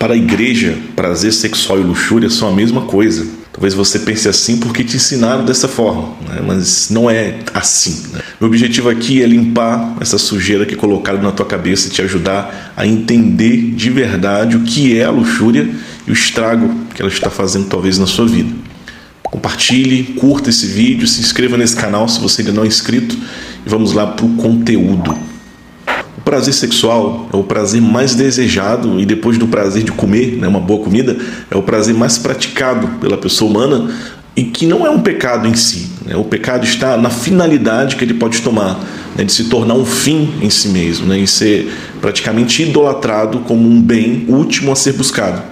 Para a igreja, prazer sexual e luxúria são a mesma coisa. Talvez você pense assim porque te ensinaram dessa forma, né? mas não é assim. Né? Meu objetivo aqui é limpar essa sujeira que colocaram na tua cabeça e te ajudar a entender de verdade o que é a luxúria e o estrago que ela está fazendo talvez na sua vida. Compartilhe, curta esse vídeo, se inscreva nesse canal se você ainda não é inscrito e vamos lá para o conteúdo. Prazer sexual é o prazer mais desejado e depois do prazer de comer, né, uma boa comida, é o prazer mais praticado pela pessoa humana e que não é um pecado em si. Né? O pecado está na finalidade que ele pode tomar, né, de se tornar um fim em si mesmo, né, em ser praticamente idolatrado como um bem último a ser buscado.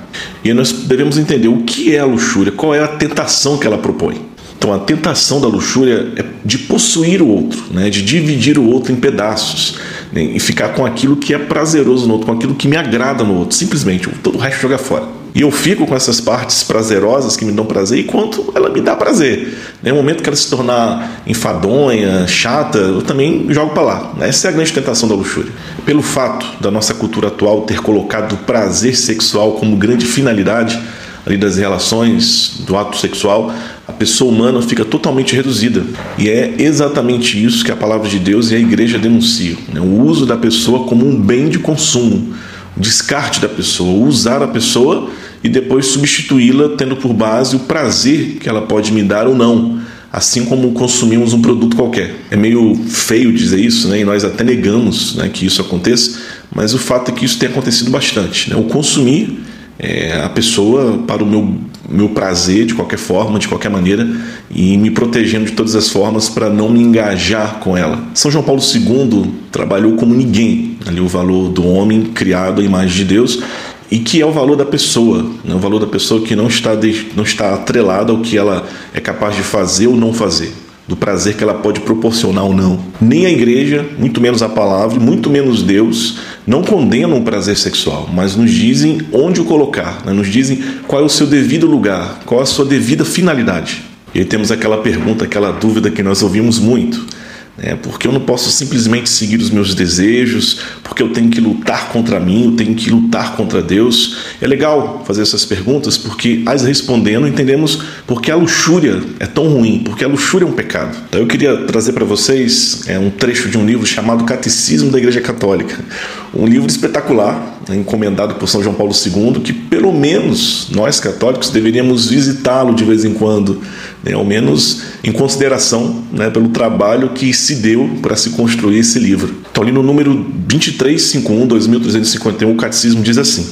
E nós devemos entender o que é a luxúria, qual é a tentação que ela propõe. Então, a tentação da luxúria é de possuir o outro, né? de dividir o outro em pedaços né? e ficar com aquilo que é prazeroso no outro, com aquilo que me agrada no outro, simplesmente, todo o resto jogar fora. E eu fico com essas partes prazerosas que me dão prazer enquanto ela me dá prazer. No momento que ela se tornar enfadonha, chata, eu também jogo para lá. Essa é a grande tentação da luxúria. Pelo fato da nossa cultura atual ter colocado o prazer sexual como grande finalidade, ali das relações, do ato sexual, pessoa humana fica totalmente reduzida. E é exatamente isso que a palavra de Deus e a igreja denunciam: né? o uso da pessoa como um bem de consumo, o descarte da pessoa, usar a pessoa e depois substituí-la, tendo por base o prazer que ela pode me dar ou não. Assim como consumimos um produto qualquer. É meio feio dizer isso, né? e nós até negamos né, que isso aconteça, mas o fato é que isso tem acontecido bastante. Né? O consumir é, a pessoa para o meu, meu prazer, de qualquer forma, de qualquer maneira, e me protegendo de todas as formas para não me engajar com ela. São João Paulo II trabalhou como ninguém ali o valor do homem criado à imagem de Deus e que é o valor da pessoa, né? o valor da pessoa que não está, de, não está atrelada ao que ela é capaz de fazer ou não fazer do prazer que ela pode proporcionar ou não. Nem a igreja, muito menos a palavra, muito menos Deus, não condenam o prazer sexual, mas nos dizem onde o colocar, né? nos dizem qual é o seu devido lugar, qual é a sua devida finalidade. E aí temos aquela pergunta, aquela dúvida que nós ouvimos muito né? porque eu não posso simplesmente seguir os meus desejos, porque eu tenho que lutar contra mim, eu tenho que lutar contra Deus. É legal fazer essas perguntas, porque as respondendo entendemos porque a luxúria é tão ruim, porque a luxúria é um pecado. Então eu queria trazer para vocês é, um trecho de um livro chamado Catecismo da Igreja Católica, um livro espetacular, né, encomendado por São João Paulo II, que pelo menos nós católicos deveríamos visitá-lo de vez em quando, né, ao menos em consideração né, pelo trabalho que se deu para se construir esse livro. Então, ali no número 2351, 2351, o catecismo diz assim: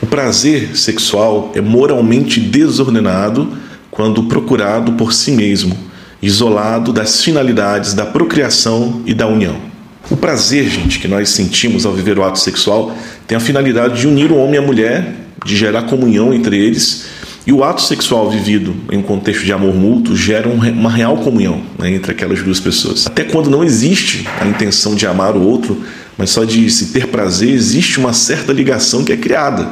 O prazer sexual é moralmente desordenado quando procurado por si mesmo, isolado das finalidades da procriação e da união. O prazer, gente, que nós sentimos ao viver o ato sexual tem a finalidade de unir o homem e a mulher, de gerar comunhão entre eles. E o ato sexual vivido em um contexto de amor mútuo gera uma real comunhão né, entre aquelas duas pessoas. Até quando não existe a intenção de amar o outro, mas só de se ter prazer, existe uma certa ligação que é criada.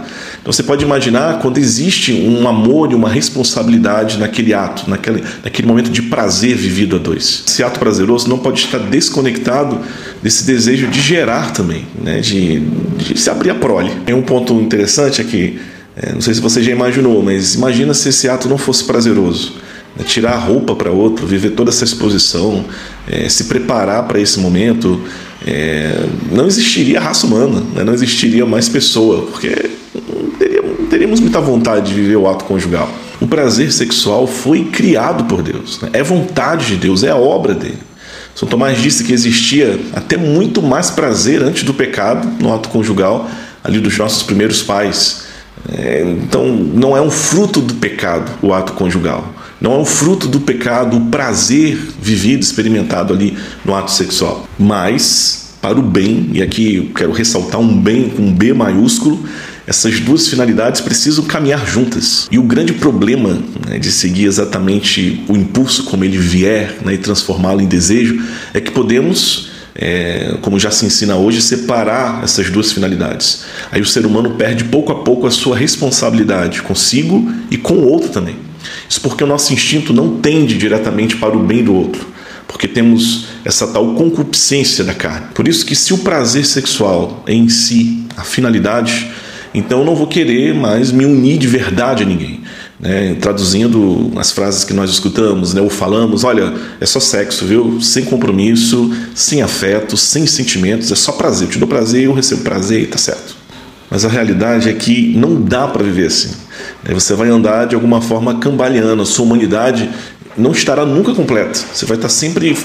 Então você pode imaginar quando existe um amor e uma responsabilidade naquele ato, naquele, naquele momento de prazer vivido a dois. Esse ato prazeroso não pode estar desconectado desse desejo de gerar também, né? de, de se abrir a prole. Tem um ponto interessante aqui, é, não sei se você já imaginou, mas imagina se esse ato não fosse prazeroso. Né? Tirar a roupa para outro, viver toda essa exposição, é, se preparar para esse momento, é, não existiria raça humana, né? não existiria mais pessoa, porque teríamos, teríamos muita vontade de viver o ato conjugal. O prazer sexual foi criado por Deus, né? é vontade de Deus, é a obra dele. São Tomás disse que existia até muito mais prazer antes do pecado no ato conjugal, ali dos nossos primeiros pais. É, então, não é um fruto do pecado o ato conjugal. Não é um fruto do pecado o prazer vivido, experimentado ali no ato sexual. Mas, para o bem, e aqui eu quero ressaltar um bem com um B maiúsculo, essas duas finalidades precisam caminhar juntas. E o grande problema né, de seguir exatamente o impulso como ele vier né, e transformá-lo em desejo é que podemos, é, como já se ensina hoje, separar essas duas finalidades. Aí o ser humano perde pouco a pouco a sua responsabilidade consigo e com o outro também. Isso porque o nosso instinto não tende diretamente para o bem do outro, porque temos essa tal concupiscência da carne. Por isso que se o prazer sexual em si, a finalidade, Então eu não vou querer mais me unir de verdade a ninguém. Né? Traduzindo as frases que nós escutamos né? ou falamos, olha, é só sexo, viu? Sem compromisso, sem afeto, sem sentimentos, é só prazer. Eu te dou prazer, eu recebo prazer e tá certo. Mas a realidade é que não dá para viver assim. Você vai andar de alguma forma cambaleando, a sua humanidade não estará nunca completa. Você vai estar sempre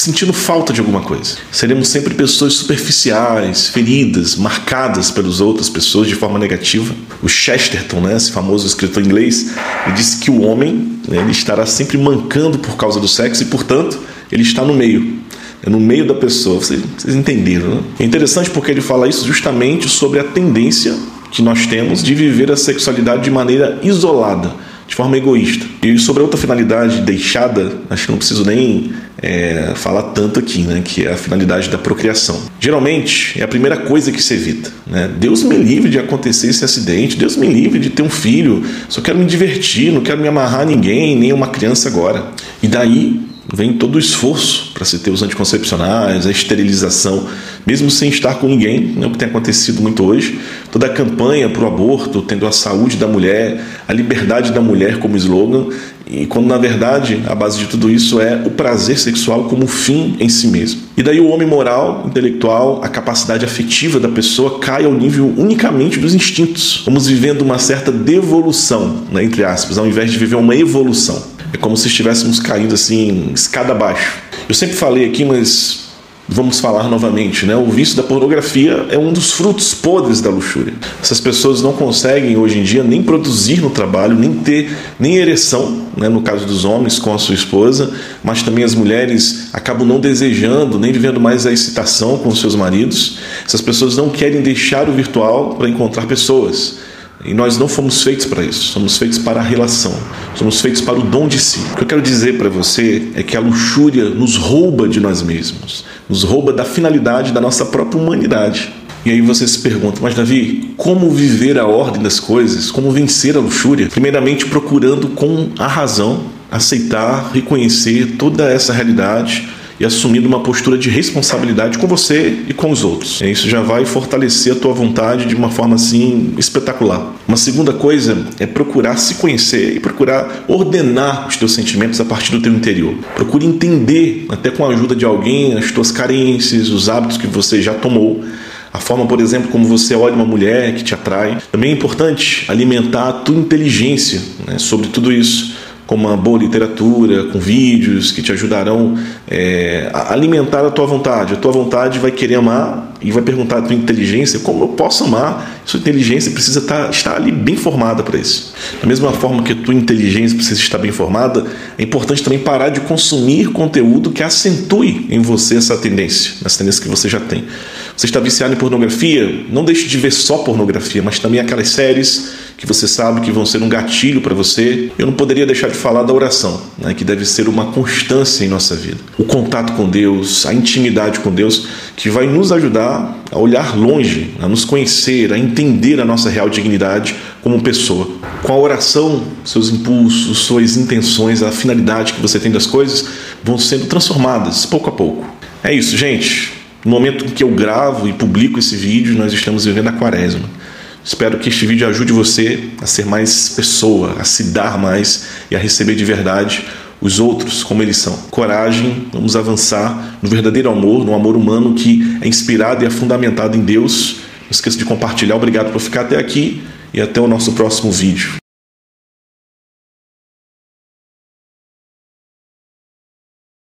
sentindo falta de alguma coisa. Seremos sempre pessoas superficiais, feridas, marcadas pelas outras pessoas de forma negativa. O Chesterton, né, esse famoso escritor inglês, ele disse que o homem né, ele estará sempre mancando por causa do sexo e, portanto, ele está no meio. É no meio da pessoa. Vocês, vocês entenderam, né? É interessante porque ele fala isso justamente sobre a tendência que nós temos de viver a sexualidade de maneira isolada de forma egoísta. E sobre a outra finalidade deixada, acho que não preciso nem é, falar tanto aqui, né, que é a finalidade da procriação. Geralmente é a primeira coisa que se evita. Né? Deus me livre de acontecer esse acidente, Deus me livre de ter um filho, só quero me divertir, não quero me amarrar a ninguém, nem uma criança agora. E daí vem todo o esforço para se ter os anticoncepcionais, a esterilização, mesmo sem estar com ninguém, né, o que tem acontecido muito hoje, toda a campanha para o aborto, tendo a saúde da mulher, a liberdade da mulher como slogan, e quando na verdade a base de tudo isso é o prazer sexual como fim em si mesmo. E daí o homem moral, intelectual, a capacidade afetiva da pessoa cai ao nível unicamente dos instintos. Vamos vivendo uma certa devolução, né, entre aspas, ao invés de viver uma evolução. É como se estivéssemos caindo assim, escada abaixo. Eu sempre falei aqui, mas vamos falar novamente, né? O vício da pornografia é um dos frutos podres da luxúria. Essas pessoas não conseguem hoje em dia nem produzir no trabalho, nem ter nem ereção, né? no caso dos homens com a sua esposa, mas também as mulheres acabam não desejando, nem vivendo mais a excitação com seus maridos. Essas pessoas não querem deixar o virtual para encontrar pessoas. E nós não fomos feitos para isso, somos feitos para a relação, somos feitos para o dom de si. O que eu quero dizer para você é que a luxúria nos rouba de nós mesmos, nos rouba da finalidade da nossa própria humanidade. E aí você se pergunta, mas Davi, como viver a ordem das coisas? Como vencer a luxúria? Primeiramente, procurando com a razão aceitar, reconhecer toda essa realidade e assumindo uma postura de responsabilidade com você e com os outros. Isso já vai fortalecer a tua vontade de uma forma assim espetacular. Uma segunda coisa é procurar se conhecer e procurar ordenar os teus sentimentos a partir do teu interior. Procure entender, até com a ajuda de alguém, as tuas carências, os hábitos que você já tomou a forma, por exemplo, como você olha uma mulher que te atrai. Também é importante alimentar a tua inteligência né, sobre tudo isso com uma boa literatura, com vídeos que te ajudarão é, a alimentar a tua vontade. A tua vontade vai querer amar e vai perguntar à tua inteligência como eu posso amar. Sua inteligência precisa estar, tá, estar ali bem formada para isso. Da mesma forma que a tua inteligência precisa estar bem formada, é importante também parar de consumir conteúdo que acentue em você essa tendência, essa tendência que você já tem. Você está viciado em pornografia? Não deixe de ver só pornografia, mas também aquelas séries que você sabe que vão ser um gatilho para você. Eu não poderia deixar de falar da oração, né, que deve ser uma constância em nossa vida. O contato com Deus, a intimidade com Deus, que vai nos ajudar a olhar longe, a nos conhecer, a entender a nossa real dignidade como pessoa. Com a oração, seus impulsos, suas intenções, a finalidade que você tem das coisas vão sendo transformadas pouco a pouco. É isso, gente. No momento em que eu gravo e publico esse vídeo, nós estamos vivendo a quaresma. Espero que este vídeo ajude você a ser mais pessoa, a se dar mais e a receber de verdade os outros como eles são. Coragem, vamos avançar no verdadeiro amor, no amor humano que é inspirado e é fundamentado em Deus. Não esqueça de compartilhar. Obrigado por ficar até aqui e até o nosso próximo vídeo.